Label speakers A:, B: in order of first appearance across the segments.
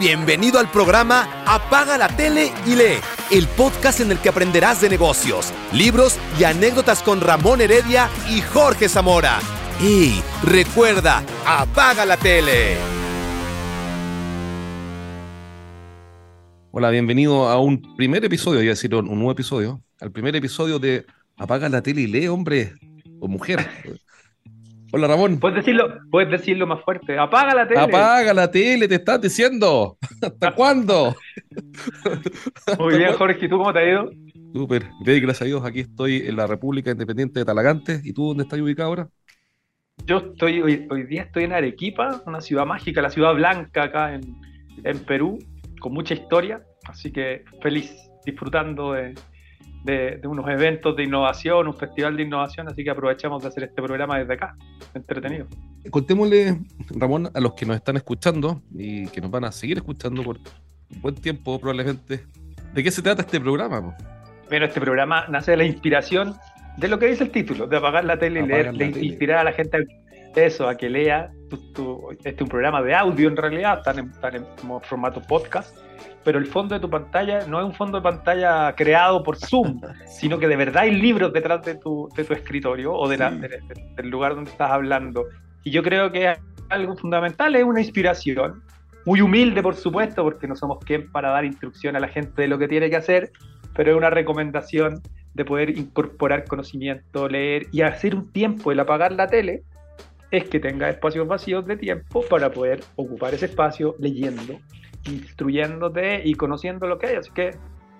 A: Bienvenido al programa Apaga la tele y lee, el podcast en el que aprenderás de negocios, libros y anécdotas con Ramón Heredia y Jorge Zamora. Y recuerda, apaga la tele.
B: Hola, bienvenido a un primer episodio, iba a decir un nuevo episodio, al primer episodio de Apaga la tele y lee, hombre o mujer. Hola Ramón.
C: Puedes decirlo, puedes decirlo más fuerte. Apaga la tele.
B: Apaga la tele, te estás diciendo. ¿Hasta cuándo?
C: Muy bien, Jorge. ¿Tú cómo te ha ido?
B: Súper. Gracias a Dios. Aquí estoy en la República Independiente de Talagante. ¿Y tú dónde estás ubicado ahora?
C: Yo estoy, hoy, día estoy en Arequipa, una ciudad mágica, la ciudad blanca acá en, en Perú, con mucha historia. Así que feliz, disfrutando de, de, unos eventos de innovación, un festival de innovación, así que aprovechamos de hacer este programa desde acá, entretenido.
B: Contémosle, Ramón, a los que nos están escuchando y que nos van a seguir escuchando por un buen tiempo probablemente, ¿de qué se trata este programa?
C: Bueno, este programa nace de la inspiración de lo que dice el título, de apagar la tele y leer, de inspirar a la gente a eso, a que lea. Este es un programa de audio en realidad, está en, en formato podcast pero el fondo de tu pantalla no es un fondo de pantalla creado por Zoom, sino que de verdad hay libros detrás de tu, de tu escritorio o de del lugar donde estás hablando. Y yo creo que algo fundamental es una inspiración, muy humilde por supuesto, porque no somos quien para dar instrucción a la gente de lo que tiene que hacer, pero es una recomendación de poder incorporar conocimiento, leer y hacer un tiempo, el apagar la tele, es que tenga espacios vacíos de tiempo para poder ocupar ese espacio leyendo instruyéndote y conociendo lo que hay. Así que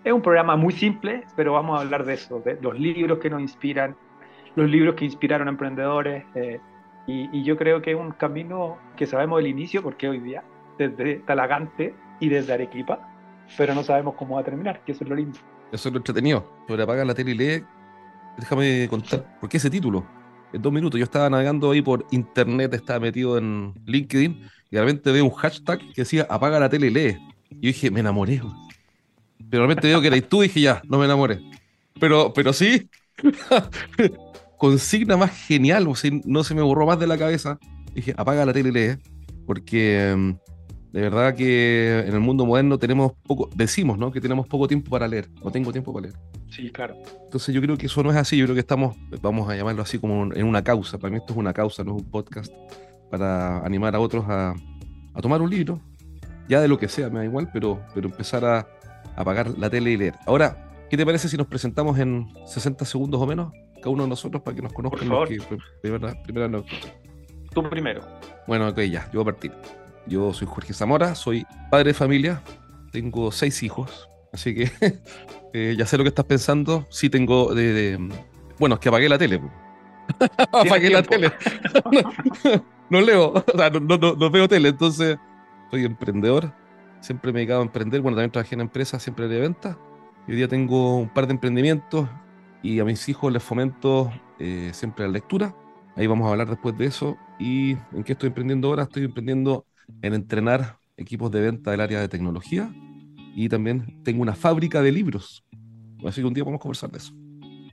C: es un programa muy simple, pero vamos a hablar de eso, de los libros que nos inspiran, los libros que inspiraron a emprendedores. Eh, y, yo creo que es un camino que sabemos del inicio, porque hoy día, desde Talagante y desde Arequipa, pero no sabemos cómo va a terminar, que eso es lo lindo.
B: Eso es lo entretenido. Sobre la tele y lee, déjame contar, ¿por qué ese título? En dos minutos, yo estaba navegando ahí por internet, estaba metido en LinkedIn y de repente veo un hashtag que decía apaga la tele y lee. Y yo dije, me enamoré. Pero de repente veo que eres tú y dije, ya, no me enamoré. Pero, pero sí, consigna más genial, o sea, no se me borró más de la cabeza. Dije, apaga la tele y lee. Porque mm, de verdad que en el mundo moderno tenemos poco, decimos, ¿no? Que tenemos poco tiempo para leer. No tengo tiempo para leer.
C: Sí, claro.
B: Entonces yo creo que eso no es así. Yo creo que estamos, vamos a llamarlo así como en una causa. Para mí esto es una causa, no es un podcast para animar a otros a, tomar un libro, ya de lo que sea, me da igual, pero, pero empezar a apagar la tele y leer. Ahora, ¿qué te parece si nos presentamos en 60 segundos o menos, cada uno de nosotros, para que nos conozcan los que primera, no.
C: Tú primero.
B: Bueno, ok, ya, yo voy a partir. Yo soy Jorge Zamora, soy padre de familia, tengo seis hijos, así que eh, ya sé lo que estás pensando. Sí tengo de, Bueno, es que apagué la tele. apagué la tele. no leo, o sea, no, no, no, veo tele, entonces soy emprendedor, siempre me he dedicado a emprender, bueno, también trabajé en empresas, siempre de venta, hoy día tengo un par de emprendimientos y a mis hijos les fomento eh, siempre la lectura, ahí vamos a hablar después de eso, y en qué estoy emprendiendo ahora, estoy emprendiendo en entrenar equipos de venta del área de tecnología y también tengo una fábrica de libros, así que un día vamos a conversar de eso.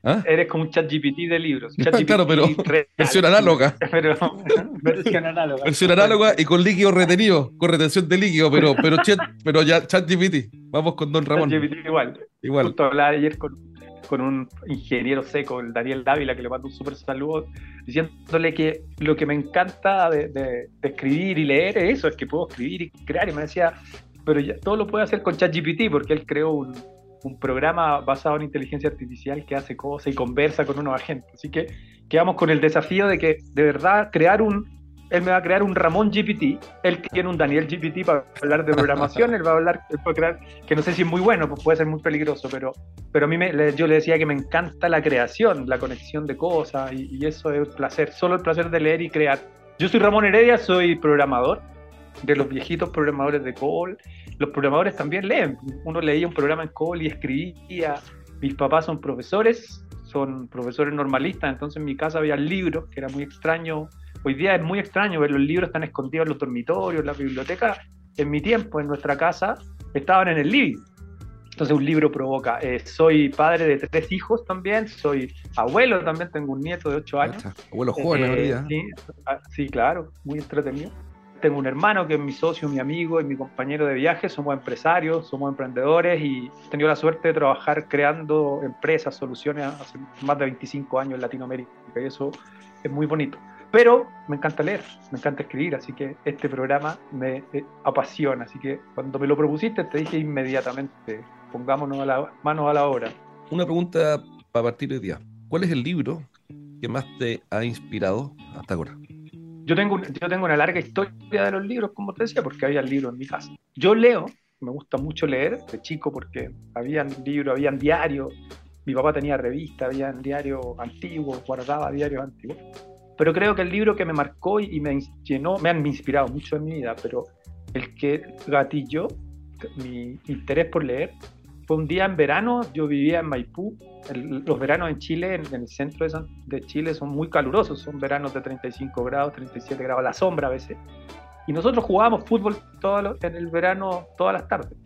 C: ¿Ah? Eres como un chat GPT de libros.
B: claro, pero versión análoga.
C: pero, versión análoga.
B: Versión análoga y con líquido retenido, con retención de líquido, pero, pero, chat, pero ya chat GPT. Vamos con Don Ramón.
C: Chat GPT igual. Igual. Justo hablaba ayer con, con un ingeniero seco, el Daniel Dávila, que le mando un súper saludo, diciéndole que lo que me encanta de, escribir y leer es eso, es que puedo escribir y crear. Y me decía, pero ya, todo lo puede hacer con ChatGPT porque él creó un, un programa basado en inteligencia artificial que hace cosas y conversa con unos agentes. Así que quedamos con el desafío de que de verdad crear un, él me va a crear un Ramón GPT, él tiene un Daniel GPT para hablar de programación, él va a hablar, él puede crear, que no sé si es muy bueno, pues puede ser muy peligroso, pero, pero a mí me, yo le decía que me encanta la creación, la conexión de cosas, y, y eso es un placer, solo el placer de leer y crear. Yo soy Ramón Heredia, soy programador, de los viejitos programadores de COBOL, los programadores también leen. Uno leía un programa en COBOL y escribía. Mis papás son profesores, son profesores normalistas, entonces en mi casa había libros, que era muy extraño. Hoy día es muy extraño ver los libros están escondidos en los dormitorios, en la biblioteca. En mi tiempo, en nuestra casa, estaban en el living. Entonces un libro provoca. Eh, soy padre de tres hijos también, soy abuelo también, tengo un nieto de ocho años.
B: Abuelo joven,
C: eh, sí, ah, sí, claro, muy entretenido tengo un hermano que es mi socio, mi amigo y mi compañero de viaje. Somos empresarios, somos emprendedores y he tenido la suerte de trabajar creando empresas, soluciones hace más de 25 años en Latinoamérica y eso es muy bonito. Pero me encanta leer, me encanta escribir, así que este programa me eh, apasiona. Así que cuando me lo propusiste te dije inmediatamente, pongámonos a la, manos a la obra.
B: Una pregunta para partir de día. ¿Cuál es el libro que más te ha inspirado hasta ahora?
C: Yo tengo, yo tengo una larga historia de los libros, como te decía, porque había libros en mi casa. Yo leo, me gusta mucho leer de chico porque habían libros, habían diarios. Mi papá tenía revistas, habían diarios antiguos, guardaba diarios antiguos. Pero creo que el libro que me marcó y me llenó, me han inspirado mucho en mi vida, pero el que gatilló mi interés por leer fue un día en verano, yo vivía en Maipú, los veranos en Chile, en, el centro de, Chile, son muy calurosos, son veranos de 35 grados, 37 grados a la sombra a veces. Y nosotros jugábamos fútbol todo en el verano todas las tardes.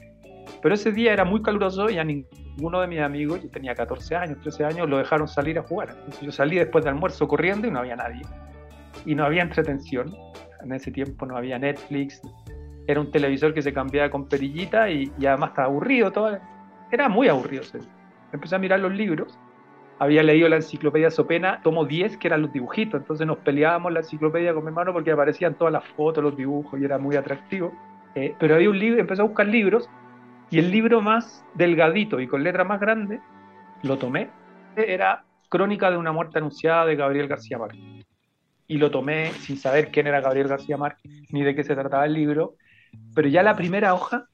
C: Pero ese día era muy caluroso y a ninguno de mis amigos, yo tenía 14 años, 13 años, lo dejaron salir a jugar. Yo salí después del almuerzo corriendo y no había nadie. Y no había entretención. En ese tiempo no había Netflix. Era un televisor que se cambiaba con perillita y, y además estaba aburrido. Todo, era muy aburrido. Empecé a mirar los libros. Había leído la enciclopedia Sopena, tomo 10, que eran los dibujitos. Entonces nos peleábamos la enciclopedia con mi hermano porque aparecían todas las fotos, los dibujos y era muy atractivo. Eh, pero había un libro, empecé a buscar libros y el libro más delgadito y con letra más grande, lo tomé. Era Crónica de una muerte anunciada de Gabriel García Márquez. Y lo tomé sin saber quién era Gabriel García Márquez ni de qué se trataba el libro. Pero ya la primera hoja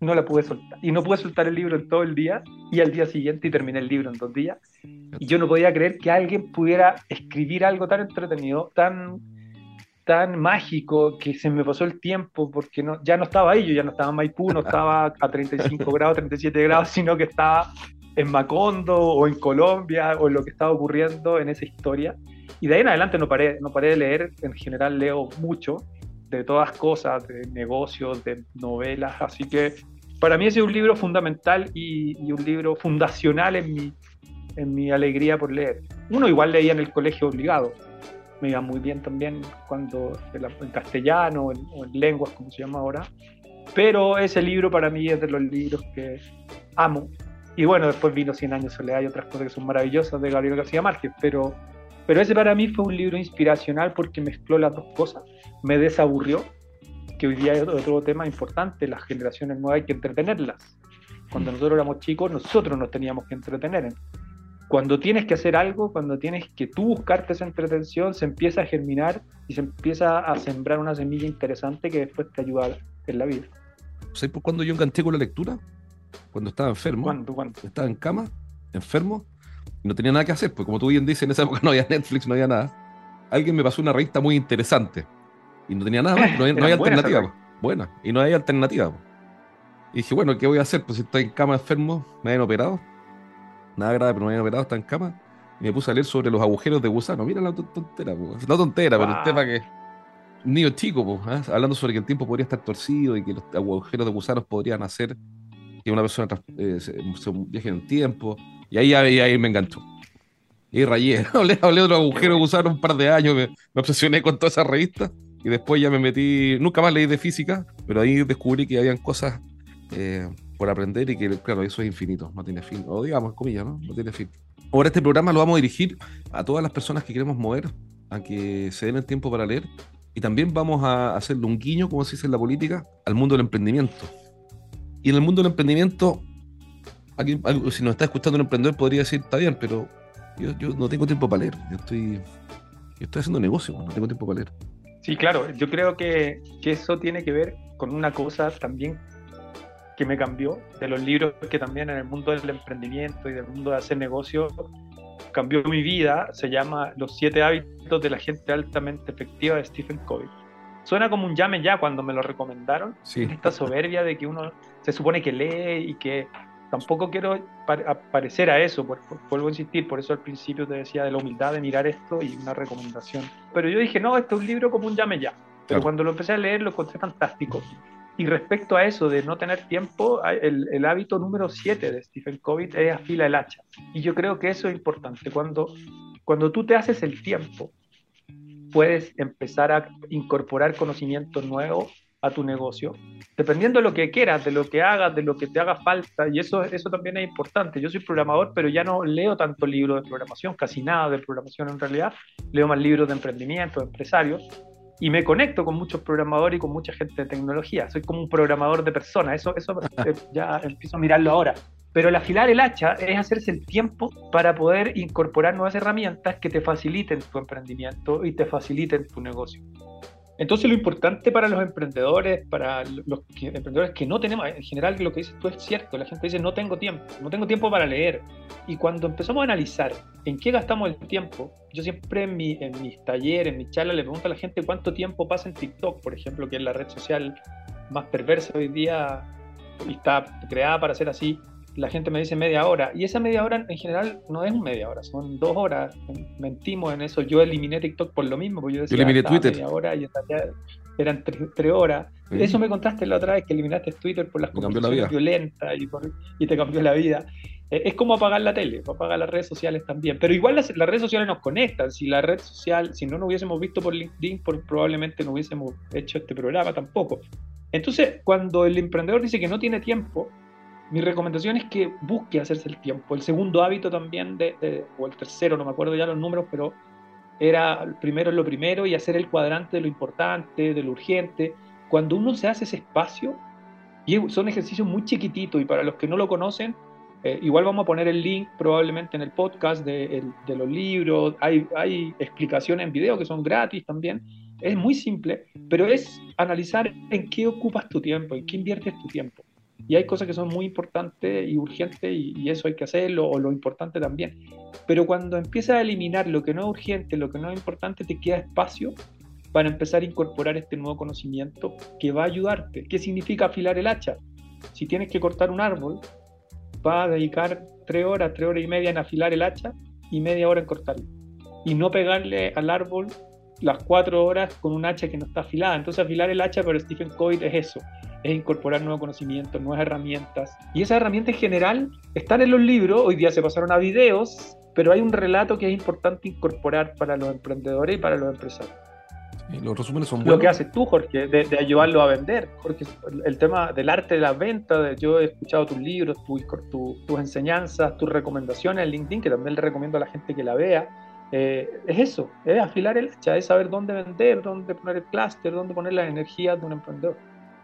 C: no la pude soltar. Y no pude soltar el libro en todo el día y al día siguiente y terminé el libro en dos días. Y yo no podía creer que alguien pudiera escribir algo tan entretenido, tan, tan mágico, que se me pasó el tiempo porque no, ya no estaba ahí, yo ya no estaba en Maipú, no estaba a 35 grados, 37 grados, sino que estaba en Macondo o en Colombia o en lo que estaba ocurriendo en esa historia. Y de ahí en adelante no paré, no paré de leer, en general leo mucho, de todas cosas, de negocios, de novelas, así que para mí ese es un libro fundamental y, un libro fundacional en mi, en mi alegría por leer. Uno igual leía en el colegio obligado, me iba muy bien también cuando en castellano o en lenguas, como se llama ahora, pero ese libro para mí es de los libros que amo. Y bueno, después vino Cien años de soledad y otras cosas que son maravillosas de Gabriel García Márquez, pero, pero ese para mí fue un libro inspiracional porque mezcló las dos cosas, me desaburrió que hoy día es otro tema importante, las generaciones nuevas hay que entretenerlas. Cuando nosotros éramos chicos, nosotros nos teníamos que entretener. Cuando tienes que hacer algo, cuando tienes que tú buscarte esa entretención, se empieza a germinar y se empieza a sembrar una semilla interesante que después te ayuda en la vida.
B: ¿Sabes por cuándo yo enganché con la lectura? Cuando estaba enfermo.
C: ¿Cuándo, cuándo?
B: Estaba en cama, enfermo, y no tenía nada que hacer, pues como tú bien dices, en esa época no había Netflix, no había nada. Alguien me pasó una revista muy interesante y no tenía nada más, no, hay, alternativa. Buena, y no hay alternativa. Y dije, bueno, ¿qué voy a hacer? Pues si estoy en cama enfermo, me habían operado. Nada grave, pero me habían operado, está en cama. Y me puse a leer sobre los agujeros de gusano. Mira la tontera, no tontera, pero el tema que. Un niño chico, pues, hablando sobre que el tiempo podría estar torcido y que los agujeros de gusanos podrían hacer que una persona eh, se, viaje en el tiempo. Y ahí, ahí, me enganchó. Y rayé. hablé, hablé de los agujeros de gusano un par de años. Me, me obsesioné con toda esa revista. Y después ya me metí, nunca más leí de física, pero ahí descubrí que habían cosas eh, por aprender y que, claro, eso es infinito, no tiene fin. O digamos, comillas, ¿no? No tiene fin. Ahora este programa lo vamos a dirigir a todas las personas que queremos mover, a que se den el tiempo para leer. Y también vamos a hacerle un guiño, como se dice en la política, al mundo del emprendimiento. Y en el mundo del emprendimiento, aquí, si nos está escuchando un emprendedor podría decir, está bien, pero yo, yo no tengo tiempo para leer. Yo estoy, yo estoy haciendo negocio, no tengo tiempo para leer.
C: Sí, claro, yo creo que, eso tiene que ver con una cosa también que me cambió, de los libros que también en el mundo del emprendimiento y del mundo de hacer negocios cambió mi vida, se llama Los siete hábitos de la gente altamente efectiva de Stephen Covey. Suena como un llame ya cuando me lo recomendaron,
B: sí.
C: esta soberbia de que uno se supone que lee y que tampoco quiero parecer a eso, vuelvo a insistir, por eso al principio te decía de la humildad de mirar esto y una recomendación. Pero yo dije, no, este es un libro como un llame ya. Pero cuando lo empecé a leer lo encontré fantástico. Y respecto a eso de no tener tiempo, el, hábito número 7 de Stephen Covey es afila el hacha. Y yo creo que eso es importante. Cuando, cuando tú te haces el tiempo puedes empezar a incorporar conocimientos nuevos a tu negocio, dependiendo de lo que quieras, de lo que hagas, de lo que te haga falta, y eso, eso también es importante. Yo soy programador, pero ya no leo tanto libros de programación, casi nada de programación en realidad, leo más libros de emprendimiento, de empresarios, y me conecto con muchos programadores y con mucha gente de tecnología. Soy como un programador de personas, eso, eso ya empiezo a mirarlo ahora. Pero el afilar el hacha es hacerse el tiempo para poder incorporar nuevas herramientas que te faciliten tu emprendimiento y te faciliten tu negocio. Entonces lo importante para los emprendedores, para los emprendedores que no tenemos, en general lo que dices tú es cierto, la gente dice no tengo tiempo, no tengo tiempo para leer. Y cuando empezamos a analizar en qué gastamos el tiempo, yo siempre en, mi, en mis talleres, en mis charlas, le pregunto a la gente cuánto tiempo pasa en TikTok, por ejemplo, que es la red social más perversa hoy día y está creada para ser así la gente me dice media hora, y esa media hora en general no es media hora, son dos horas. Mentimos en eso. Yo eliminé TikTok por lo mismo, porque yo decía
B: eliminé Twitter.
C: media hora y eran tres, horas. Eso me contaste la otra vez que eliminaste Twitter por las conversaciones violentas y, te cambió la vida. Eh, es como apagar la tele, apagar las redes sociales también. Pero igual las, redes sociales nos conectan. Si la red social, si no nos hubiésemos visto por LinkedIn, probablemente no hubiésemos hecho este programa tampoco. Entonces, cuando el emprendedor dice que no tiene tiempo, mi recomendación es que busque hacerse el tiempo. El segundo hábito también, de, o el tercero, no me acuerdo ya los números, pero era primero lo primero y hacer el cuadrante de lo importante, de lo urgente. Cuando uno se hace ese espacio, y son ejercicios muy chiquititos y para los que no lo conocen, eh, igual vamos a poner el link probablemente en el podcast de, de los libros, hay, hay explicaciones en video que son gratis también. Es muy simple, pero es analizar en qué ocupas tu tiempo, en qué inviertes tu tiempo. Y hay cosas que son muy importantes y urgentes y, eso hay que hacerlo, o lo importante también. Pero cuando empiezas a eliminar lo que no es urgente, lo que no es importante, te queda espacio para empezar a incorporar este nuevo conocimiento que va a ayudarte. ¿Qué significa afilar el hacha? Si tienes que cortar un árbol, va a dedicar tres horas, tres horas y media en afilar el hacha y media hora en cortarlo. Y no pegarle al árbol las cuatro horas con un hacha que no está afilada. Entonces afilar el hacha para Stephen Covey es eso, es incorporar nuevo conocimiento, nuevas herramientas. Y esas herramientas en general están en los libros, hoy día se pasaron a videos, pero hay un relato que es importante incorporar para los emprendedores y para los empresarios.
B: Los resúmenes son buenos.
C: Lo que haces tú, Jorge, de, ayudarlo a vender. Jorge, el tema del arte de la venta, yo he escuchado tus libros, tus enseñanzas, tus recomendaciones en LinkedIn, que también le recomiendo a la gente que la vea. Eh, es eso, es afilar el hacha, es saber dónde vender, dónde poner el clúster, dónde poner las energías de un emprendedor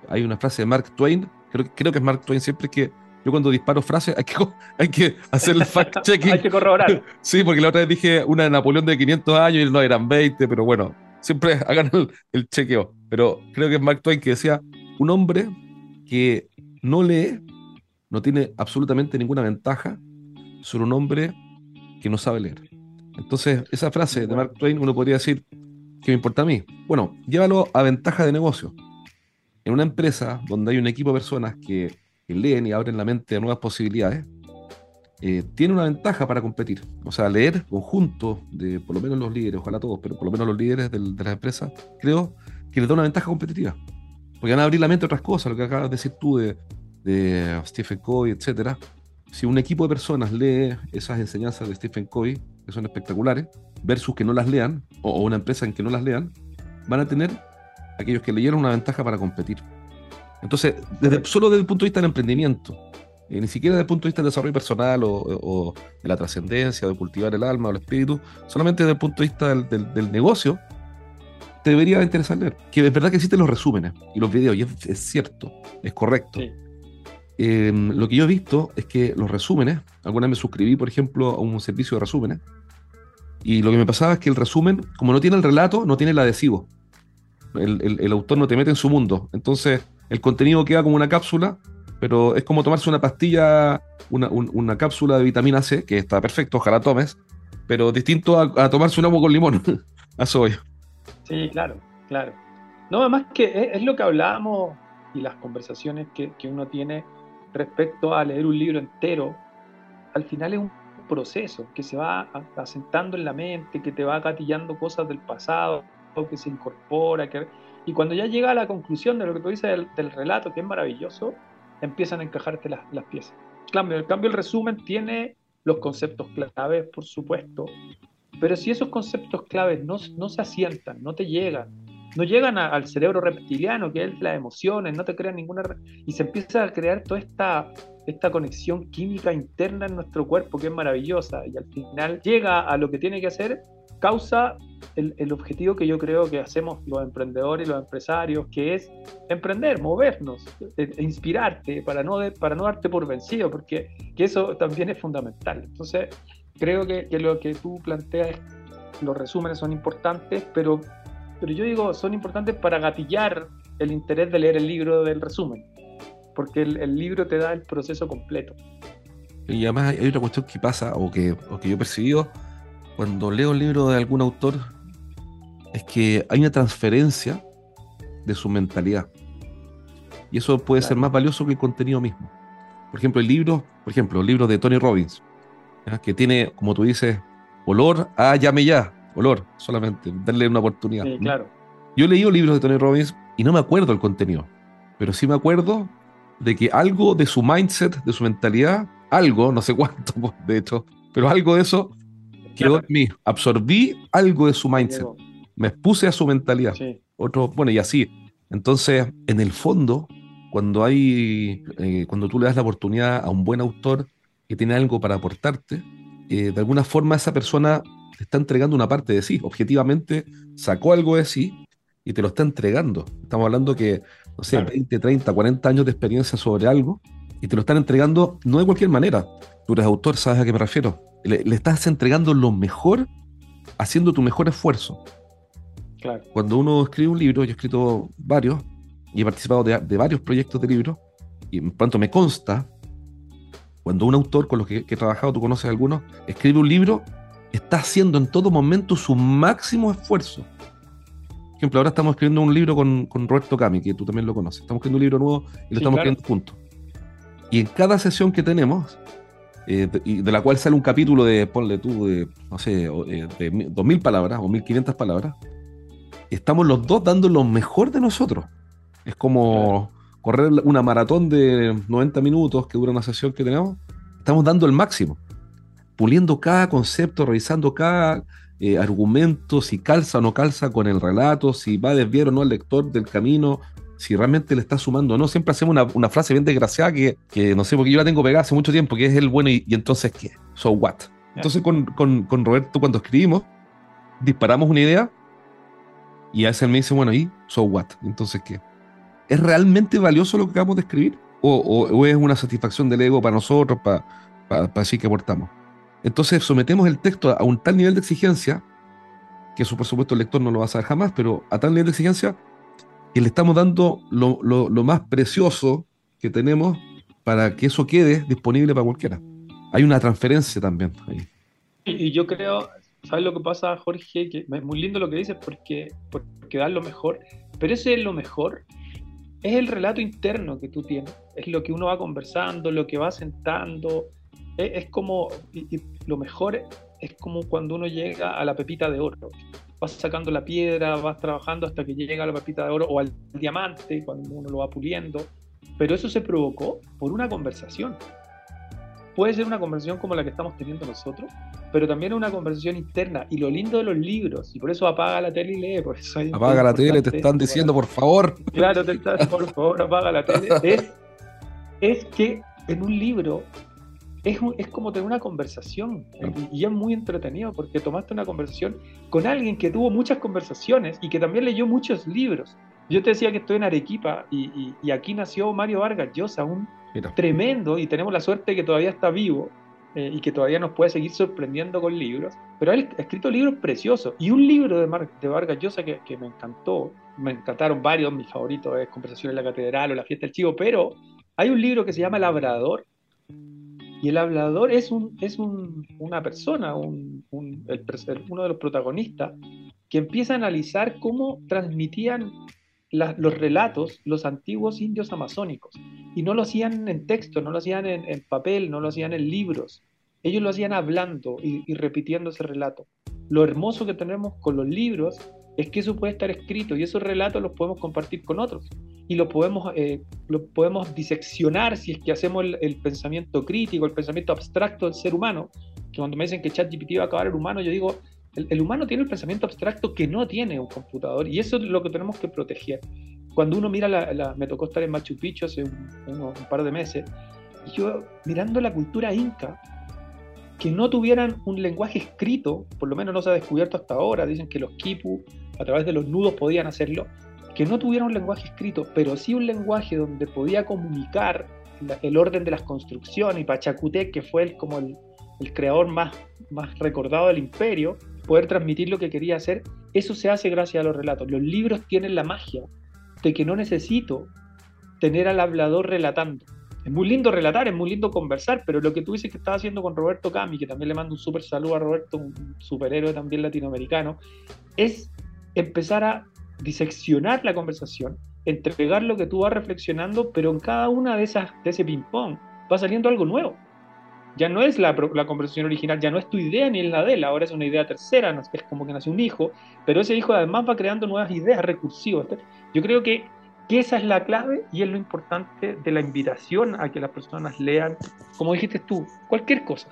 B: hay una frase de Mark Twain, creo, creo que es Mark Twain siempre que yo cuando disparo frases hay que, hay que hacer el fact-checking.
C: hay que corroborar.
B: sí, porque la otra vez dije una de Napoleón de 500 años y no eran 20, pero bueno, siempre hagan el, chequeo. Pero creo que es Mark Twain que decía, un hombre que no lee no tiene absolutamente ninguna ventaja sobre un hombre que no sabe leer. Entonces, esa frase de Mark Twain uno podría decir, ¿qué me importa a mí? Bueno, llévalo a ventaja de negocio en una empresa donde hay un equipo de personas que, leen y abren la mente a nuevas posibilidades, eh, tiene una ventaja para competir. O sea, leer conjunto de por lo menos los líderes, ojalá todos, pero por lo menos los líderes de las empresas, creo que les da una ventaja competitiva. Porque van a abrir la mente a otras cosas, lo que acabas de decir tú de, Stephen Covey, etcétera. Si un equipo de personas lee esas enseñanzas de Stephen Covey, que son espectaculares, versus que no las lean, o una empresa en que no las lean, van a tener aquellos que leyeron una ventaja para competir. Entonces, desde, solo desde el punto de vista del emprendimiento, eh, ni siquiera desde el punto de vista del desarrollo personal o, de la trascendencia, de cultivar el alma o el espíritu, solamente desde el punto de vista del, negocio, te debería interesar leer. Que es verdad que existen los resúmenes y los videos, y es, cierto, es correcto. Em, lo que yo he visto es que los resúmenes, alguna vez me suscribí, por ejemplo, a un servicio de resúmenes, y lo que me pasaba es que el resumen, como no tiene el relato, no tiene el adhesivo el, autor no te mete en su mundo. Entonces, el contenido queda como una cápsula, pero es como tomarse una pastilla, una, cápsula de vitamina C, que está perfecto, ojalá tomes, pero distinto a, tomarse un agua con limón. a soy.
C: Sí, claro, claro. No, además que es, lo que hablábamos y las conversaciones que, uno tiene respecto a leer un libro entero, al final es un proceso que se va asentando en la mente, que te va gatillando cosas del pasado, que se incorpora, que... y cuando ya llega a la conclusión de lo que tú dices del, relato, que es maravilloso, empiezan a encajarte las, las piezas. Cambio, el cambio, el resumen tiene los conceptos claves, por supuesto, Pero si esos conceptos claves no, no se asientan, no te llegan, no llegan al cerebro reptiliano, que es las emociones, no te crean ninguna... Y se empieza a crear toda esta, esta conexión química interna en nuestro cuerpo que es maravillosa y al final llega a lo que tiene que hacer, causa el, el, objetivo que yo creo que hacemos los emprendedores y los empresarios, que es emprender, movernos, e, e inspirarte para no, para no darte por vencido, porque que eso también es fundamental. Entonces, creo que, que lo que tú planteas, los resúmenes son importantes, pero pero yo digo, son importantes para gatillar el interés de leer el libro del resumen, porque el, libro te da el proceso completo.
B: Y además hay otra cuestión que pasa, o que, o que yo he percibido, cuando leo el libro de algún autor, es que hay una transferencia de su mentalidad. Y eso puede ser más valioso que el contenido mismo. Por ejemplo, el libro, por ejemplo, el libro de Tony Robbins, que tiene, como tú dices, olor a llame ya, olor solamente, darle una oportunidad.
C: claro.
B: Yo he leído libros de Tony Robbins y no me acuerdo el contenido, pero sí me acuerdo de que algo de su mindset, de su mentalidad, algo, no sé cuánto, de hecho, pero algo de eso quedó en mí. Absorbí algo de su mindset. Me expuse a su mentalidad. Otro, bueno, y así. Entonces, en el fondo, cuando hay, eh, cuando tú le das la oportunidad a un buen autor que tiene algo para aportarte, eh, de alguna forma esa persona te está entregando una parte de sí. Objetivamente sacó algo de sí y te lo está entregando. Estamos hablando que, no sé, 20, 30, 40 años de experiencia sobre algo y te lo están entregando no de cualquier manera. Tú eres autor, sabes a qué me refiero. Le, estás entregando lo mejor haciendo tu mejor esfuerzo.
C: Claro.
B: Cuando uno escribe un libro, yo he escrito varios y he participado de, varios proyectos de libros y en pronto me consta cuando un autor con los que, que, he trabajado, tú conoces algunos, escribe un libro está haciendo en todo momento su máximo esfuerzo. Por ejemplo, ahora estamos escribiendo un libro con, Roberto Cami, que tú también lo conoces. Estamos escribiendo un libro nuevo y lo estamos escribiendo juntos. Y en cada sesión que tenemos, eh, y de la cual sale un capítulo de, ponle tú, de, no sé, eh, de 2.000 palabras o 1.500 palabras, estamos los dos dando lo mejor de nosotros. Es como correr una maratón de 90 minutos que dura una sesión que tenemos. Estamos dando el máximo puliendo cada concepto, revisando cada eh, argumento, si calza o no calza con el relato, si va a desviar o no al lector del camino, si realmente le está sumando o no. Siempre hacemos una, frase bien desgraciada que, no sé, porque yo la tengo pegada hace mucho tiempo, que es el bueno y, entonces qué, so what. Entonces con, con, Roberto cuando escribimos, disparamos una idea y a veces él me dice, bueno, ¿y so what? Entonces qué. ¿Es realmente valioso lo que acabamos de escribir? ¿O, es una satisfacción del ego para nosotros, para, para, para decir que aportamos? Entonces sometemos el texto a un tal nivel de exigencia, que eso por supuesto el lector no lo va a saber jamás, pero a tal nivel de exigencia que le estamos dando lo, más precioso que tenemos para que eso quede disponible para cualquiera. Hay una transferencia también ahí.
C: Y yo creo, ¿sabes lo que pasa, Jorge? Que es muy lindo lo que dices porque, porque da lo mejor, pero ese es lo mejor, es el relato interno que tú tienes, es lo que uno va conversando, lo que va sentando, es, como, lo mejor es como cuando uno llega a la pepita de oro. Vas sacando la piedra, vas trabajando hasta que llega a la pepita de oro o al diamante, cuando uno lo va puliendo. Pero eso se provocó por una conversación. Puede ser una conversación como la que estamos teniendo nosotros, pero también una conversación interna. Y lo lindo de los libros, y por eso apaga la tele y lee. Por eso
B: apaga la tele, te están diciendo, por favor.
C: Claro, te están, por favor, apaga la tele. Es, es que en un libro es, es, como tener una conversación y, es muy entretenido porque tomaste una conversación con alguien que tuvo muchas conversaciones y que también leyó muchos libros. Yo te decía que estoy en Arequipa y, y, aquí nació Mario Vargas Llosa, un tremendo, y tenemos la suerte de que todavía está vivo eh, y que todavía nos puede seguir sorprendiendo con libros, pero él ha escrito libros preciosos y un libro de, de Vargas Llosa que, que me encantó, me encantaron varios, mis favoritos es Conversación en la Catedral o La Fiesta del Chivo, pero hay un libro que se llama Labrador, y el hablador es, un, es un, una persona, un, uno de los protagonistas, que empieza a analizar cómo transmitían los relatos los antiguos indios amazónicos. Y no lo hacían en texto, no lo hacían en, papel, no lo hacían en libros. Ellos lo hacían hablando y repitiendo ese relato. Lo hermoso que tenemos con los libros es que eso puede estar escrito y esos relatos los podemos compartir con otros y lo podemos, eh, lo podemos diseccionar si es que hacemos el, pensamiento crítico, el pensamiento abstracto del ser humano, que cuando me dicen que ChatGPT va a acabar el humano, yo digo, El, humano tiene el pensamiento abstracto que no tiene un computador y eso es lo que tenemos que proteger. Cuando uno mira, la, me tocó estar en Machu Picchu hace un, par de meses, y yo mirando la cultura inca, que no tuvieran un lenguaje escrito, por lo menos no se ha descubierto hasta ahora, dicen que los quipu a través de los nudos podían hacerlo, que no tuvieran un lenguaje escrito, pero sí un lenguaje donde podía comunicar el orden de las construcciones, y Pachacutec, que fue el, como el, el creador más, más recordado del imperio, poder transmitir lo que quería hacer, eso se hace gracias a los relatos. Los libros tienen la magia de que no necesito tener al hablador relatando. Es muy lindo relatar, es muy lindo conversar, pero lo que tú dices que estaba haciendo con Roberto Cami, que también le mando un súper saludo a Roberto, un superhéroe también latinoamericano, es empezar a diseccionar la conversación, entregar lo que tú vas reflexionando, pero en cada una de esas, de ese ping-pong, va saliendo algo nuevo ya no es la, la, conversación original, ya no es tu idea ni es la de él, ahora es una idea tercera, es como que nace un hijo, pero ese hijo además va creando nuevas ideas recursivas. Yo creo que, que esa es la clave y es lo importante de la invitación a que las personas lean, como dijiste tú, cualquier cosa,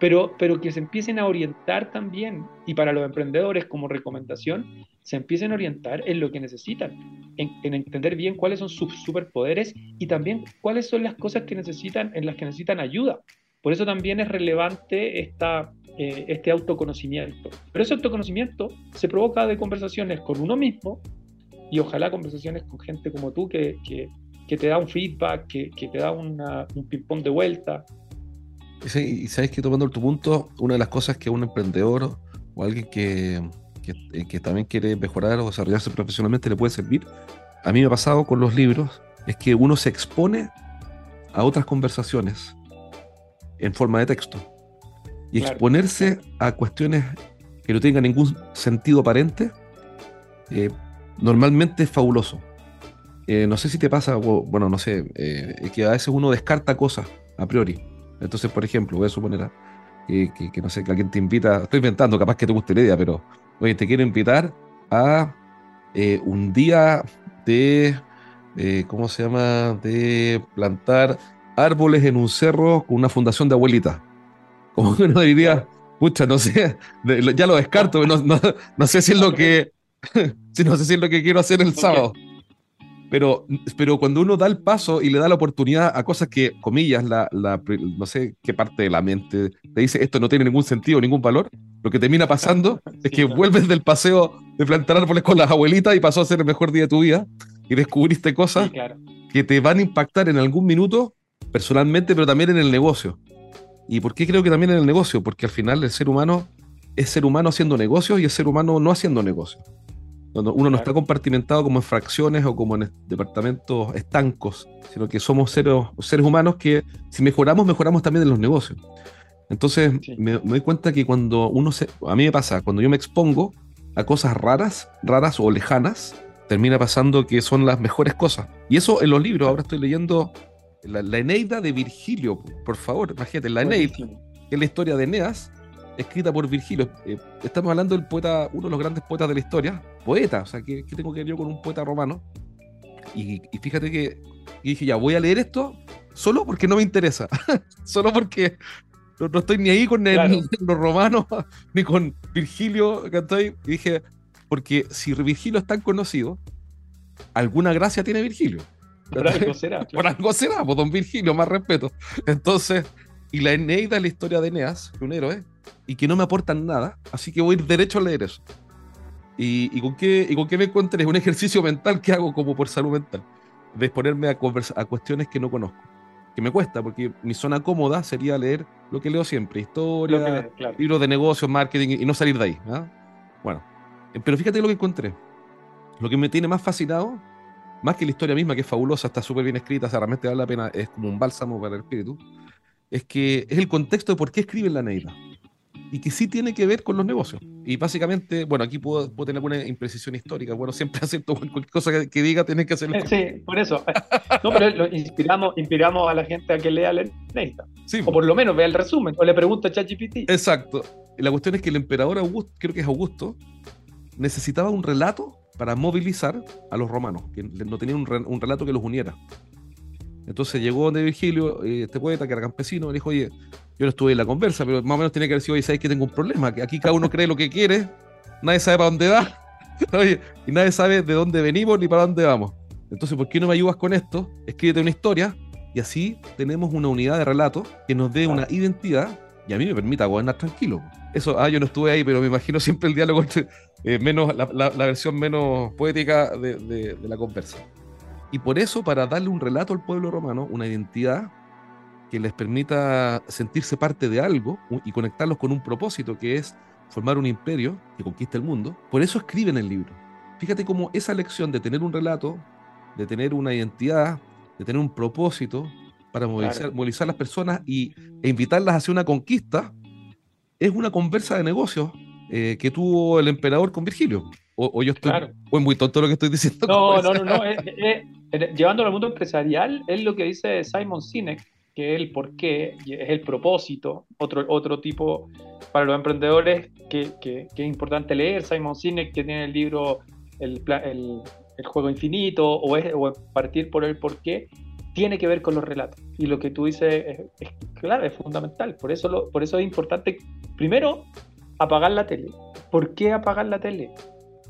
C: pero, pero que se empiecen a orientar también, y para los emprendedores como recomendación, se empiecen a orientar en lo que necesitan, en, en, entender bien cuáles son sus superpoderes y también cuáles son las cosas que necesitan, en las que necesitan ayuda. Por eso también es relevante esta, eh, este autoconocimiento. Pero ese autoconocimiento se provoca de conversaciones con uno mismo y ojalá conversaciones con gente como tú que, que, que te da un feedback, que, que te da una, un ping-pong de vuelta.
B: Sí, y sabes que tomando tu punto, una de las cosas que un emprendedor o alguien que, que, que también quiere mejorar o desarrollarse profesionalmente le puede servir, a mí me ha pasado con los libros, es que uno se expone a otras conversaciones en forma de texto. Y exponerse a cuestiones que no tengan ningún sentido aparente, eh, normalmente es fabuloso. Eh, no sé si te pasa, bueno, no sé, eh, que a veces uno descarta cosas a priori. Entonces, por ejemplo, voy a suponer que, que, no sé, que alguien te invita, estoy inventando, capaz que te guste la idea, pero, oye, te quiero invitar a un día de, ¿cómo se llama?, de plantar árboles en un cerro con una fundación de abuelita. Como uno diría, pucha, no sé, ya lo descarto, no, sé si es lo que, no sé si es lo que quiero hacer el sábado. Pero, pero cuando uno da el paso y le da la oportunidad a cosas que, comillas, la, no sé qué parte de la mente te dice esto no tiene ningún sentido, ningún valor, lo que termina pasando es que vuelves del paseo de plantar árboles con las abuelitas y pasó a ser el mejor día de tu vida y descubriste cosas que te van a impactar en algún minuto personalmente, pero también en el negocio. ¿Y por qué creo que también en el negocio? Porque al final el ser humano es ser humano haciendo negocios y es ser humano no haciendo negocios. Uno no está compartimentado como en fracciones o como en departamentos estancos, sino que somos seres, seres humanos que si mejoramos, mejoramos también en los negocios. Entonces me, doy cuenta que cuando uno se... A mí me pasa, cuando yo me expongo a cosas raras, raras o lejanas, termina pasando que son las mejores cosas. Y eso en los libros, ahora estoy leyendo la, Eneida de Virgilio, por favor, imagínate, la Eneida, que es la historia de Eneas, escrita por Virgilio. Eh, estamos hablando del poeta, uno de los grandes poetas de la historia, poeta, o sea, ¿qué, tengo que ver yo con un poeta romano? Y, fíjate que dije, ya, voy a leer esto solo porque no me interesa, solo porque no, estoy ni ahí con los romanos, ni con Virgilio, Y dije, porque si Virgilio es tan conocido, alguna gracia tiene Virgilio.
C: Por algo será.
B: Por algo será, pues don Virgilio, más respeto. Entonces, y la Eneida es la historia de Eneas, un héroe, y que no me aportan nada, así que voy a ir derecho a leer eso. ¿Y, con, qué, y con qué me encontré? Un ejercicio mental que hago como por salud mental, de exponerme a, a cuestiones que no conozco. Que me cuesta, porque mi zona cómoda sería leer lo que leo siempre: historia, libros de negocios, marketing, y no salir de ahí. ¿ah? Bueno, pero fíjate lo que encontré. Lo que me tiene más fascinado más que la historia misma, que es fabulosa, está súper bien escrita, realmente vale la pena, es como un bálsamo para el espíritu, es que es el contexto de por qué escriben la Neida. Y que sí tiene que ver con los negocios. Y básicamente, bueno, aquí puedo, puedo tener una imprecisión histórica. Bueno, siempre acepto cualquier cosa que, diga, tienes que hacerlo.
C: Sí, por eso. No, pero lo inspiramos, inspiramos a la gente a que lea la. Sí, o por lo menos vea el resumen, o le pregunta a ChatGPT.
B: Exacto. La cuestión es que el emperador Augusto, creo que es Augusto, necesitaba un relato para movilizar a los romanos, que no tenían un, relato que los uniera. Entonces llegó donde Virgilio, eh, este poeta que era campesino, le dijo, oye, Yo no estuve en la conversa, pero más o menos tiene que haber sido, oye, ¿sabes que tengo un problema? Que aquí cada uno cree lo que quiere, nadie sabe para dónde va, y nadie sabe de dónde venimos ni para dónde vamos. Entonces, ¿por qué no me ayudas con esto? Escríbete una historia y así tenemos una unidad de relato que nos dé una identidad y a mí me permita gobernar tranquilo. Eso, ah, yo no estuve ahí, pero me imagino siempre el diálogo eh, menos, la, versión menos poética de, de la conversa. Y por eso, para darle un relato al pueblo romano, una identidad, que les permita sentirse parte de algo y conectarlos con un propósito que es formar un imperio que conquista el mundo. Por eso escriben el libro. Fíjate cómo esa lección de tener un relato, de tener una identidad, de tener un propósito para movilizar, movilizar a las personas y, e invitarlas hacia una conquista, es una conversa de negocios eh, que tuvo el emperador con Virgilio. O, yo estoy o es muy tonto lo que estoy diciendo.
C: No, no, no, no. llevándolo al mundo empresarial, es lo que dice Simon Sinek, que es el porqué, es el propósito, otro, otro tipo para los emprendedores que, que, es importante leer, Simon Sinek, que tiene el libro El, el, el Juego Infinito, o, es, o partir por el porqué, tiene que ver con los relatos. Y lo que tú dices es, claro, es fundamental. Por eso, lo, por eso es importante, primero, apagar la tele. ¿Por qué apagar la tele?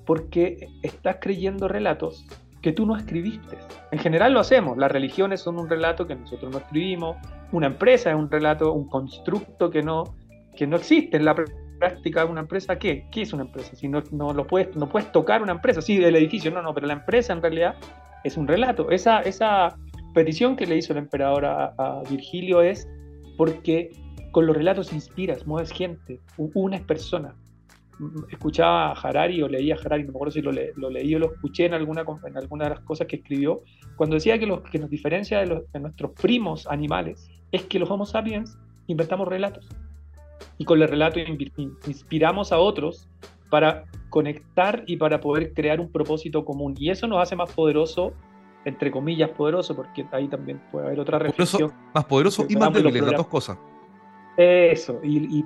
C: Porque estás creyendo relatos que tú no escribiste. En general lo hacemos. Las religiones son un relato que nosotros no escribimos. Una empresa es un relato, un constructo que no, que no existe en la práctica. ¿Una empresa qué? ¿Qué es una empresa? Si no, no, lo puedes, no puedes tocar una empresa. Sí, el edificio, no, no, pero la empresa en realidad es un relato. Esa, esa petición que le hizo el emperador a, a Virgilio es porque con los relatos inspiras, mueves gente, unes personas escuchaba a Harari o leía a Harari, no me acuerdo si lo, leí o lo escuché en alguna, en alguna de las cosas que escribió, cuando decía que lo que nos diferencia de, nuestros primos animales es que los Homo sapiens inventamos relatos. Y con el relato inspiramos a otros para conectar y para poder crear un propósito común. Y eso nos hace más poderoso, entre comillas, poderoso, porque ahí también puede haber otra reflexión.
B: más poderoso y más débil, las dos cosas.
C: Eso, y,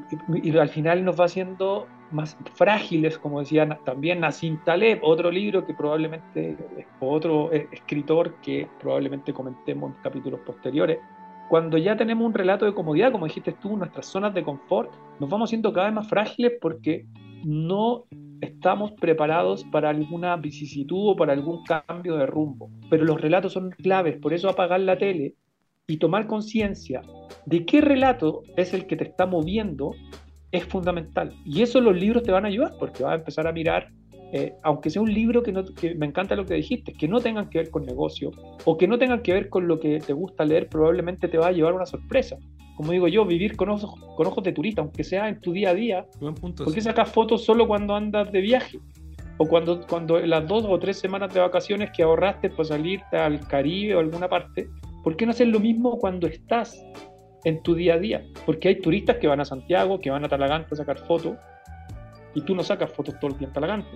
C: al final nos va haciendo más frágiles, como decía también Nassim Taleb, otro libro que probablemente, otro eh, escritor que probablemente comentemos en capítulos posteriores. Cuando ya tenemos un relato de comodidad, como dijiste tú, nuestras zonas de confort, nos vamos siendo cada vez más frágiles porque no estamos preparados para alguna vicisitud o para algún cambio de rumbo. Pero los relatos son claves, por eso apagar la tele y tomar conciencia de qué relato es el que te está moviendo es fundamental. Y eso los libros te van a ayudar, porque vas a empezar a mirar, eh, aunque sea un libro que, no, que me encanta lo que dijiste, que no tengan que ver con negocio o que no tengan que ver con lo que te gusta leer, probablemente te va a llevar una sorpresa. Como digo yo, vivir con ojos, con ojos de turista, aunque sea en tu día a día. ¿Por qué sacas fotos solo cuando andas de viaje? O cuando, cuando las dos o tres semanas de vacaciones que ahorraste para salirte al Caribe o alguna parte, ¿por qué no hacer lo mismo cuando estás en tu día a día, porque hay turistas que van a Santiago, que van a Talagante a sacar fotos, y tú no sacas fotos todo el día en Talagante.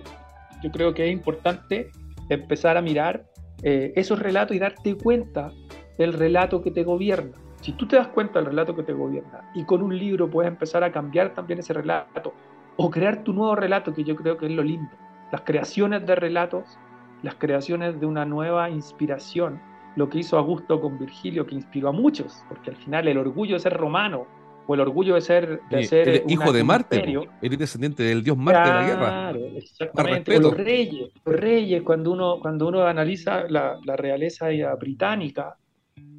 C: Yo creo que es importante empezar a mirar eh, esos relatos y darte cuenta del relato que te gobierna. Si tú te das cuenta del relato que te gobierna y con un libro puedes empezar a cambiar también ese relato o crear tu nuevo relato, que yo creo que es lo lindo. Las creaciones de relatos, las creaciones de una nueva inspiración, lo que hizo Augusto con Virgilio, que inspiró a muchos, porque al final el orgullo de ser romano o el orgullo de ser, de ser
B: hijo de Marte, eres descendiente del dios Marte de la guerra.
C: Claro, exactamente. los reyes, los reyes, cuando uno, cuando uno analiza la, la realeza británica,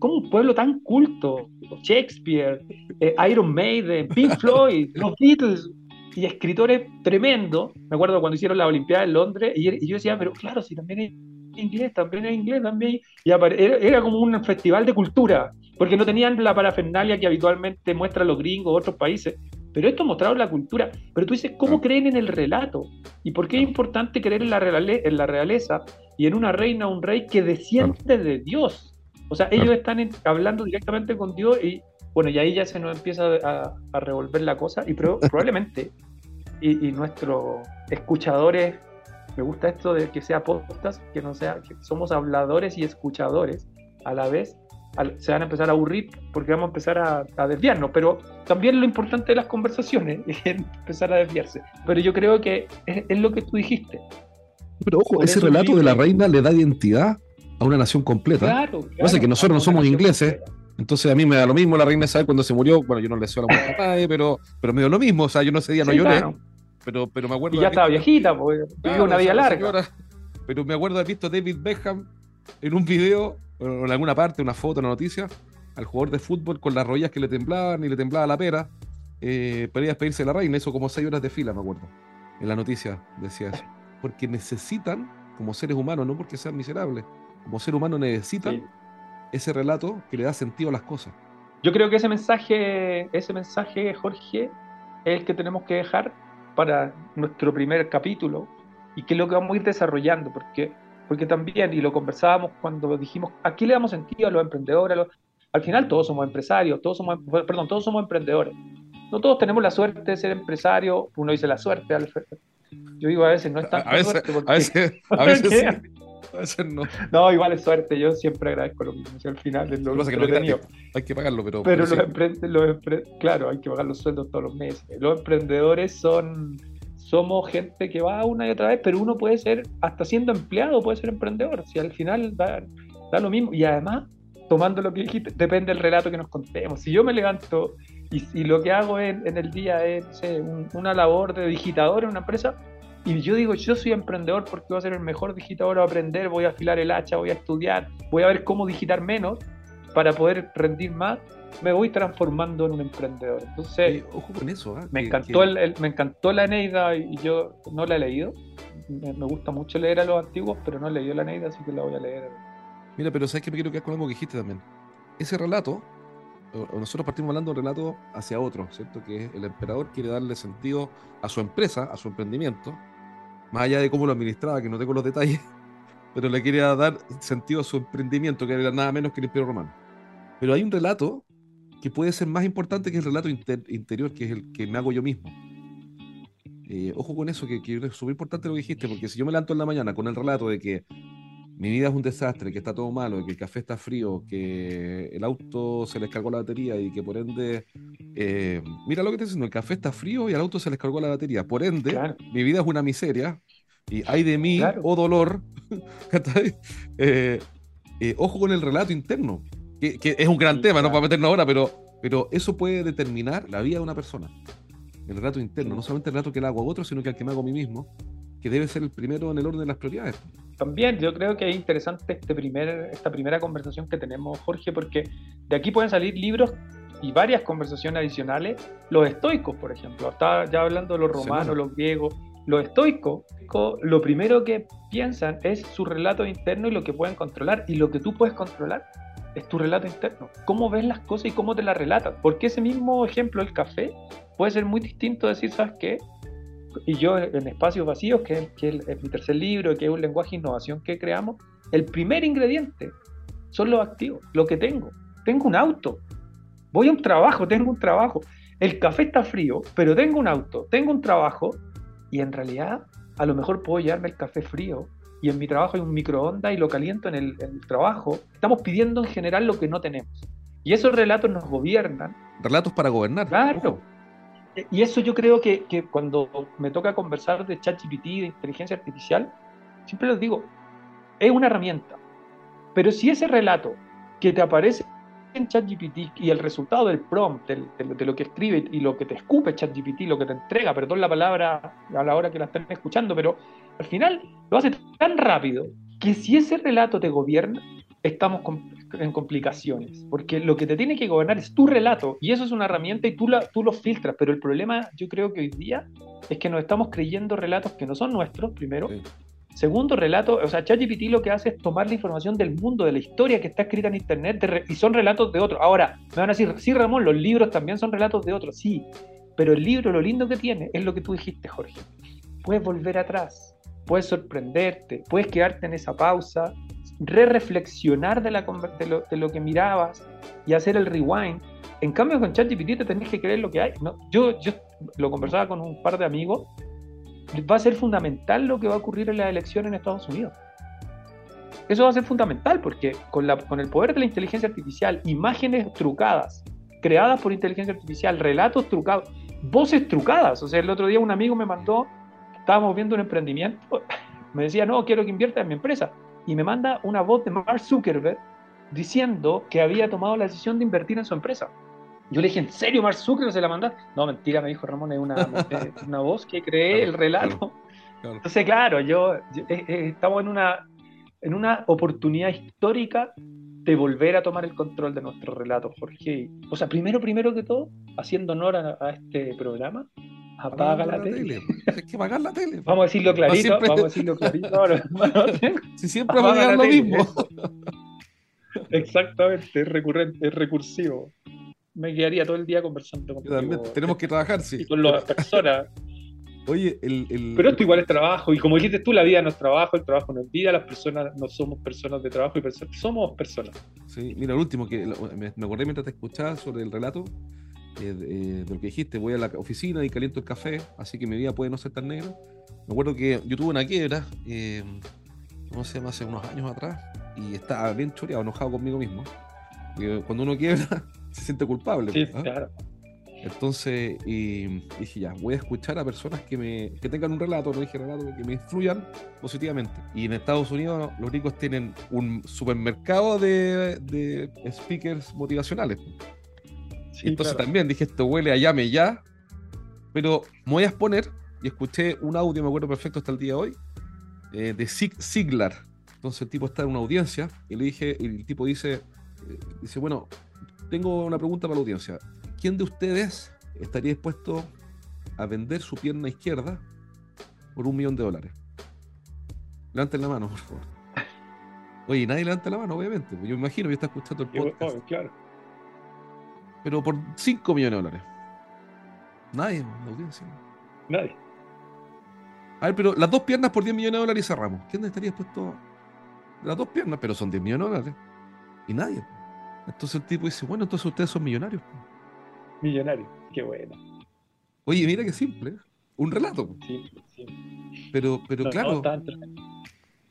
C: como un pueblo tan culto, Shakespeare, eh, Iron Maiden, Pink Floyd, los Beatles, y escritores tremendos. Me acuerdo cuando hicieron la Olimpiada en Londres, y, y yo decía, pero claro, si también inglés, también en inglés, también. Y era, como un festival de cultura, porque no tenían la parafernalia que habitualmente muestran los gringos otros países. Pero esto mostraba la cultura. Pero tú dices, ¿cómo creen en el relato? ¿Y por qué es importante creer en la, en la realeza y en una reina un rey que desciende de Dios? O sea, ellos están hablando directamente con Dios y, bueno, y ahí ya se nos empieza a, revolver la cosa y probablemente, y, y nuestros escuchadores me gusta esto de que sea podcast, que no sea, que somos habladores y escuchadores a la vez. se van a empezar a aburrir porque vamos a empezar a, desviarnos, pero también lo importante de las conversaciones es empezar a desviarse. Pero yo creo que es, lo que tú dijiste.
B: Pero ojo, ese relato de la reina le da identidad a una nación completa. Claro, claro. que nosotros no somos ingleses, Entonces a mí me da lo mismo la reina Isabel cuando se murió. Bueno, yo no le deseo la muerte a nadie, pero, pero me dio lo mismo. O sea, yo no ese día no lloré. Pero, pero me acuerdo.
C: Y ya estaba viejita, porque vivió una vida larga.
B: pero me acuerdo de haber visto a David Beckham en un video, o en alguna parte, una foto, una noticia, al jugador de fútbol con las rodillas que le temblaban y le temblaba la pera. Eh, para ir a despedirse de la reina. Eso como seis horas de fila, me acuerdo. En la noticia decía eso. Porque necesitan, como seres humanos, no porque sean miserables, como ser humano necesitan ese relato que le da sentido a las cosas.
C: Yo creo que ese mensaje, ese mensaje, Jorge, es el que tenemos que dejar para nuestro primer capítulo y que es lo que vamos a ir desarrollando, porque, porque también, y lo conversábamos cuando dijimos, aquí le damos sentido a los emprendedores, al final todos somos empresarios, todos somos, perdón, todos somos emprendedores. No todos tenemos la suerte de ser empresario, uno dice la suerte, yo digo a veces no es tan
B: a veces, a veces, a. A veces no.
C: No, igual es suerte. Yo siempre agradezco lo mismo. al final es lo,
B: que no Hay que pagarlo, pero.
C: Pero, los, claro, hay que pagar los sueldos todos los meses. Los emprendedores son. Somos gente que va una y otra vez, pero uno puede ser, hasta siendo empleado, puede ser emprendedor. Si al final da, da lo mismo. Y además, tomando lo que dijiste, depende del relato que nos contemos. Si yo me levanto y, lo que hago en, en el día es una labor de digitador en una empresa, y yo digo, yo soy emprendedor porque voy a ser el mejor digitador a aprender, voy a afilar el hacha, voy a estudiar, voy a ver cómo digitar menos para poder rendir más, me voy transformando en un emprendedor. Entonces,
B: ojo con eso. ¿ah?
C: Me, encantó El, me encantó la Eneida y yo no la he leído. Me, gusta mucho leer a los antiguos, pero no he leído la Eneida, así que la voy a leer.
B: Mira, pero sabes que me quiero quedar con algo que dijiste también. Ese relato nosotros partimos hablando de un relato hacia otro, ¿cierto? Que el emperador quiere darle sentido a su empresa, a su emprendimiento, más allá de cómo lo administraba, que no tengo los detalles, pero le quería dar sentido a su emprendimiento, que era nada menos que el Imperio Romano. Pero hay un relato que puede ser más importante que el relato interior, que es el que me hago yo mismo. Eh, ojo con eso, que, es súper importante lo que dijiste, porque si yo me levanto en la mañana con el relato de que mi vida es un desastre, que está todo malo, que el café está frío, que el auto se les cargó la batería y que por ende, eh, mira lo que te diciendo, el café está frío y al auto se les cargó la batería. Por ende, mi vida es una miseria y hay de mí, o oh dolor, eh, eh, ojo con el relato interno, que, es un gran tema, no para meternos ahora, pero, pero eso puede determinar la vida de una persona. El relato interno, no solamente el relato que le hago a otro, sino que al que me hago a mí mismo, que debe ser el primero en el orden de las prioridades
C: también yo creo que es interesante este primer, esta primera conversación que tenemos, Jorge, porque de aquí pueden salir libros y varias conversaciones adicionales. Los estoicos, por ejemplo, estaba ya hablando de los romanos, los griegos. Los estoicos, lo primero que piensan es su relato interno y lo que pueden controlar. Y lo que tú puedes controlar es tu relato interno. Cómo ves las cosas y cómo te las relatas. Porque ese mismo ejemplo, el café, puede ser muy distinto decir, ¿sabes qué? Y yo en Espacios Vacíos, que, es mi tercer libro, que es un lenguaje de innovación que creamos, el primer ingrediente son los activos, lo que tengo. Tengo un auto, voy a un trabajo, tengo un trabajo. El café está frío, pero tengo un auto, tengo un trabajo y en realidad a lo mejor puedo llevarme el café frío y en mi trabajo hay un microondas y lo caliento en el, trabajo. Estamos pidiendo en general lo que no tenemos. Y esos relatos nos gobiernan.
B: Relatos para gobernar.
C: Claro y eso yo creo que, cuando me toca conversar de ChatGPT, de inteligencia artificial, siempre les digo, es una herramienta. Pero si ese relato que te aparece en ChatGPT y el resultado del prompt, de, lo que escribe y lo que te escupe ChatGPT, lo que te entrega, perdón la palabra a la hora que la están escuchando, pero al final lo hace tan rápido que si ese relato te gobierna, estamos en complicaciones, porque lo que te tiene que gobernar es tu relato, y eso es una herramienta y tú, la, tú lo filtras, pero el problema yo creo que hoy día es que nos estamos creyendo relatos que no son nuestros, primero. Segundo, relato, o sea, ChatGPT lo que hace es tomar la información del mundo, de la historia que está escrita en Internet, y son relatos de otros. Ahora, me van a decir, sí, Ramón, los libros también son relatos de otros, sí, pero el libro lo lindo que tiene es lo que tú dijiste, Jorge. Puedes volver atrás, puedes sorprenderte, puedes quedarte en esa pausa, re-reflexionar de, lo, que mirabas y hacer el rewind. En cambio, con ChatGPT te tenés que creer lo que hay. Yo, lo conversaba con un par de amigos. Va a ser fundamental lo que va a ocurrir en la elección en Estados Unidos. Eso va a ser fundamental porque con, con el poder de la inteligencia artificial, imágenes trucadas, creadas por inteligencia artificial, relatos trucados, voces trucadas. O sea, el otro día un amigo me mandó, estábamos viendo un emprendimiento, me decía, no, quiero que invierta en mi empresa y me manda una voz de Mark Zuckerberg diciendo que había tomado la decisión de invertir en su empresa. Yo le dije, ¿en serio Mark Zuckerberg se la mandaste? No, mentira, me dijo Ramón, es una, una voz que cree el relato. Entonces, claro, yo, eh, eh, estamos en una, en una oportunidad histórica de volver a tomar el control de nuestro relato, Jorge. O sea, primero, primero que todo, haciendo honor a, este programa, apaga la, tele.
B: Hay que apagar la tele.
C: Vamos a decirlo clarito, vamos a decirlo clarito.
B: si siempre va a lo mismo.
C: Exactamente, es recurrente, es recursivo. Me quedaría todo el día conversando
B: con Tenemos que trabajar, sí.
C: Y con las personas.
B: Oye, el,
C: Pero esto igual es trabajo, y como dijiste tú, la vida no es trabajo, el trabajo no es vida, las personas no somos personas de trabajo, y somos personas.
B: Sí, mira, el último que me acordé mientras te escuchaba sobre el relato, eh, de, lo que dijiste, voy a la oficina y caliento el café, así que mi vida puede no ser tan negra. Me acuerdo que yo tuve una quiebra, eh, no sé, hace unos años atrás, y estaba bien choreado, enojado conmigo mismo. Porque cuando uno quiebra, se siente culpable.
C: Sí, ¿ah? claro.
B: Entonces y dije, ya, voy a escuchar a personas que, me, que tengan un relato, no dije relato, que me influyan positivamente. Y en Estados Unidos los ricos tienen un supermercado de, de speakers motivacionales. Entonces también dije, esto huele a llame ya, pero me voy a exponer y escuché un audio, me acuerdo perfecto hasta el día de hoy, eh, de Sig Siglar. Entonces el tipo está en una audiencia y le dije, y el tipo dice, eh, dice, bueno, tengo una pregunta para la audiencia. ¿Quién de ustedes estaría dispuesto a vender su pierna izquierda por un millón de dólares? Levanten la mano, por favor. Oye, nadie levanta la mano, obviamente. Yo me imagino que está escuchando el podcast.
C: claro.
B: Pero por 5 millones de dólares. Nadie, la audiencia.
C: Nadie.
B: A ver, pero las dos piernas por 10 millones de dólares y cerramos. ¿Quién estaría dispuesto? Las dos piernas, pero son 10 millones de dólares. Y nadie. Entonces el tipo dice, bueno, entonces ustedes son millonarios.
C: Millonario, qué bueno.
B: Oye, mira qué simple. Un relato.
C: Sí, sí.
B: Pero, pero claro,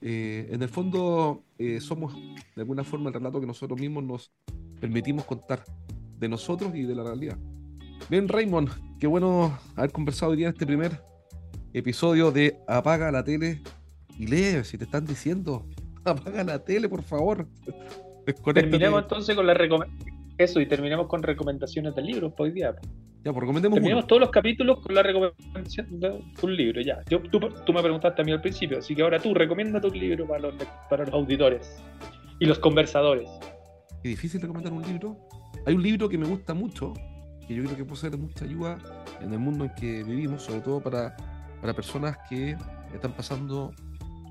B: eh, en el fondo eh, somos de alguna forma el relato que nosotros mismos nos permitimos contar de nosotros y de la realidad. Bien, Raymond, qué bueno haber conversado hoy día en este primer episodio de Apaga la tele y lee, si te están diciendo, apaga la tele, por favor.
C: Terminemos entonces con la eso, y terminemos con recomendaciones del libro hoy día.
B: Ya, pues recomendemos
C: Terminemos todos los capítulos con la recomendación de un libro, ya. Yo, tú, me preguntaste a mí al principio, así que ahora tú recomienda tu libro para los, para los auditores y los conversadores.
B: Qué difícil recomendar un libro. Hay un libro que me gusta mucho, que yo creo que puede ser mucha ayuda en el mundo en que vivimos, sobre todo para, para personas que están pasando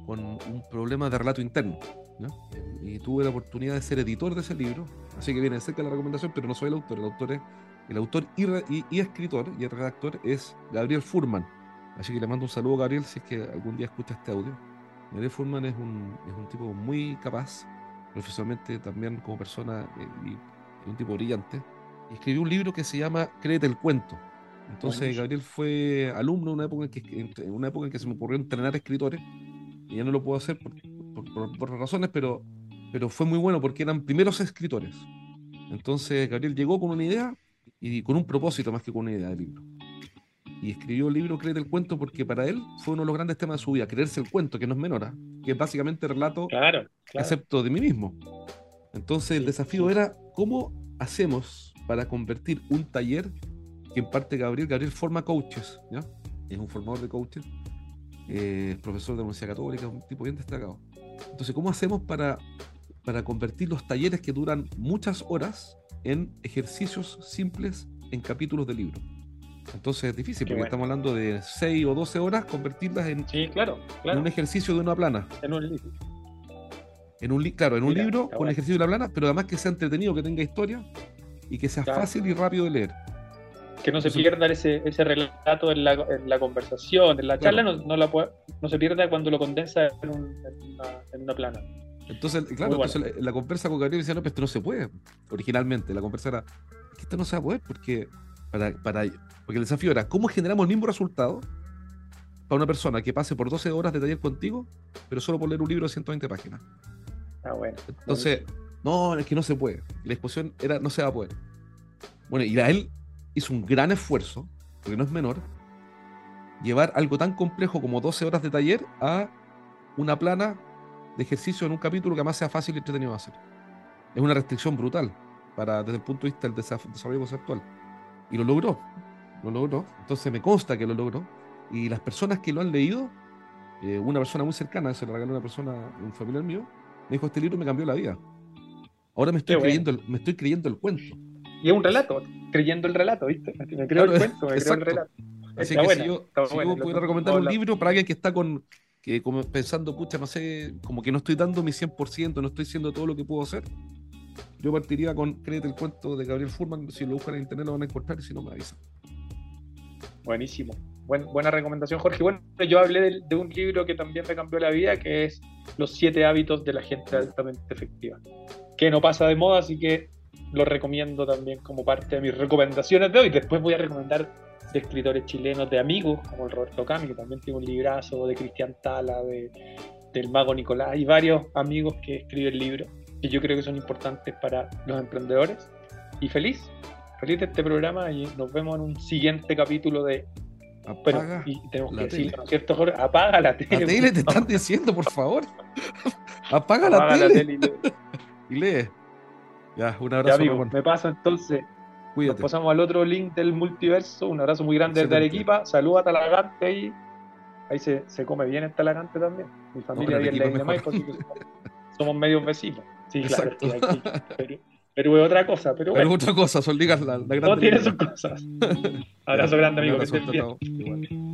B: con un problema de relato interno. Y tuve la oportunidad de ser editor de ese libro, así que viene cerca la recomendación, pero no soy el autor. El autor el autor y, escritor y redactor es Gabriel Furman. Así que le mando un saludo a Gabriel si es que algún día escucha este audio. Gabriel Furman es un, es un tipo muy capaz, profesionalmente también como persona, eh, y, un tipo brillante. Y escribió un libro que se llama Créete el cuento. Entonces Gabriel fue alumno en una época en que, en una época en que se me ocurrió entrenar escritores y ya no lo puedo hacer porque por, razones, pero, pero fue muy bueno porque eran primeros escritores. Entonces Gabriel llegó con una idea y con un propósito más que con una idea del libro. Y escribió el libro Créete el cuento porque para él fue uno de los grandes temas de su vida, creerse el cuento, que no es menor, ¿ah? que es básicamente relato
C: claro,
B: excepto de mí mismo. Entonces el desafío era cómo hacemos para convertir un taller que en parte Gabriel, Gabriel forma coaches, ¿ya? Es un formador de coaches, eh, profesor de la Universidad Católica, un tipo bien destacado. Entonces, ¿cómo hacemos para, para convertir los talleres que duran muchas horas en ejercicios simples en capítulos de libro? Entonces es difícil, porque estamos hablando de 6 o 12 horas, convertirlas en,
C: claro,
B: un ejercicio de una plana.
C: En un libro.
B: En un, claro, en un libro con ejercicio de la plana, pero además que sea entretenido, que tenga historia y que sea fácil y rápido de leer.
C: Que no se pierda ese, ese relato en la, en la conversación, en la charla, no, no, la no se pierda cuando lo condensa en, una, en una, plana.
B: Entonces, claro, entonces la, conversa con Gabriel decía, no, pero esto no se puede. Originalmente, la conversa era, que esto no se va a poder porque, para, para, porque el desafío era, ¿cómo generamos el mismo resultado para una persona que pase por 12 horas de taller contigo, pero solo por leer un libro de 120 páginas? Entonces, no, es que no se puede. la exposición era, no se va a poder. Bueno, él hizo un gran esfuerzo, porque no es menor, llevar algo tan complejo como 12 horas de taller a una plana de ejercicio en un capítulo que además sea fácil y entretenido de hacer. es una restricción brutal para, desde el punto de vista del desarrollo conceptual. Y lo logró, lo logró. Entonces me consta que lo logró. Y las personas que lo han leído, eh, una persona muy cercana, se lo regaló una persona, un familiar mío, me dijo, este libro me cambió la vida. Ahora me estoy, creyendo, el, me estoy creyendo el cuento.
C: Y es un relato, creyendo el relato, ¿viste? Me creo el cuento, me creo el relato.
B: Así que si yo, si pudiera recomendar un libro para alguien que está con, que como pensando, pucha, no sé, como que no estoy dando mi 100%, no estoy haciendo todo lo que puedo hacer, yo partiría con Créete el cuento de Gabriel Furman. Si lo buscan en internet lo van a encontrar y si no me avisan.
C: Buenísimo. buena recomendación, Jorge. Bueno, yo hablé de, un libro que también me cambió la vida, que es Los siete hábitos de la gente altamente efectiva. Que no pasa de moda, así que lo recomiendo también como parte de mis recomendaciones de hoy. Después voy a recomendar de escritores chilenos, de amigos, como el Roberto Cami, que también tiene un librazo, de Cristian Tala, de, del Mago Nicolás, y varios amigos que escriben libros que yo creo que son importantes para los emprendedores. Y feliz, feliz de este programa y nos vemos en un siguiente capítulo de
B: Apaga
C: y tenemos que decir, cierto, Apaga la tele.
B: La tele te están diciendo, por favor. Apaga, la, tele. y, lee. Ya, un abrazo.
C: Ya, me paso entonces. Cuídate. pasamos al otro link del multiverso. Un abrazo muy grande desde Arequipa. Saluda a Talagante ahí. Ahí se, se come bien en Talagante también. Mi familia viene de Maipo, así que somos medios vecinos. Sí, claro. pero, es otra cosa. Pero, bueno.
B: pero otra cosa, son ligas la, la
C: sus cosas. Abrazo grande, amigo. que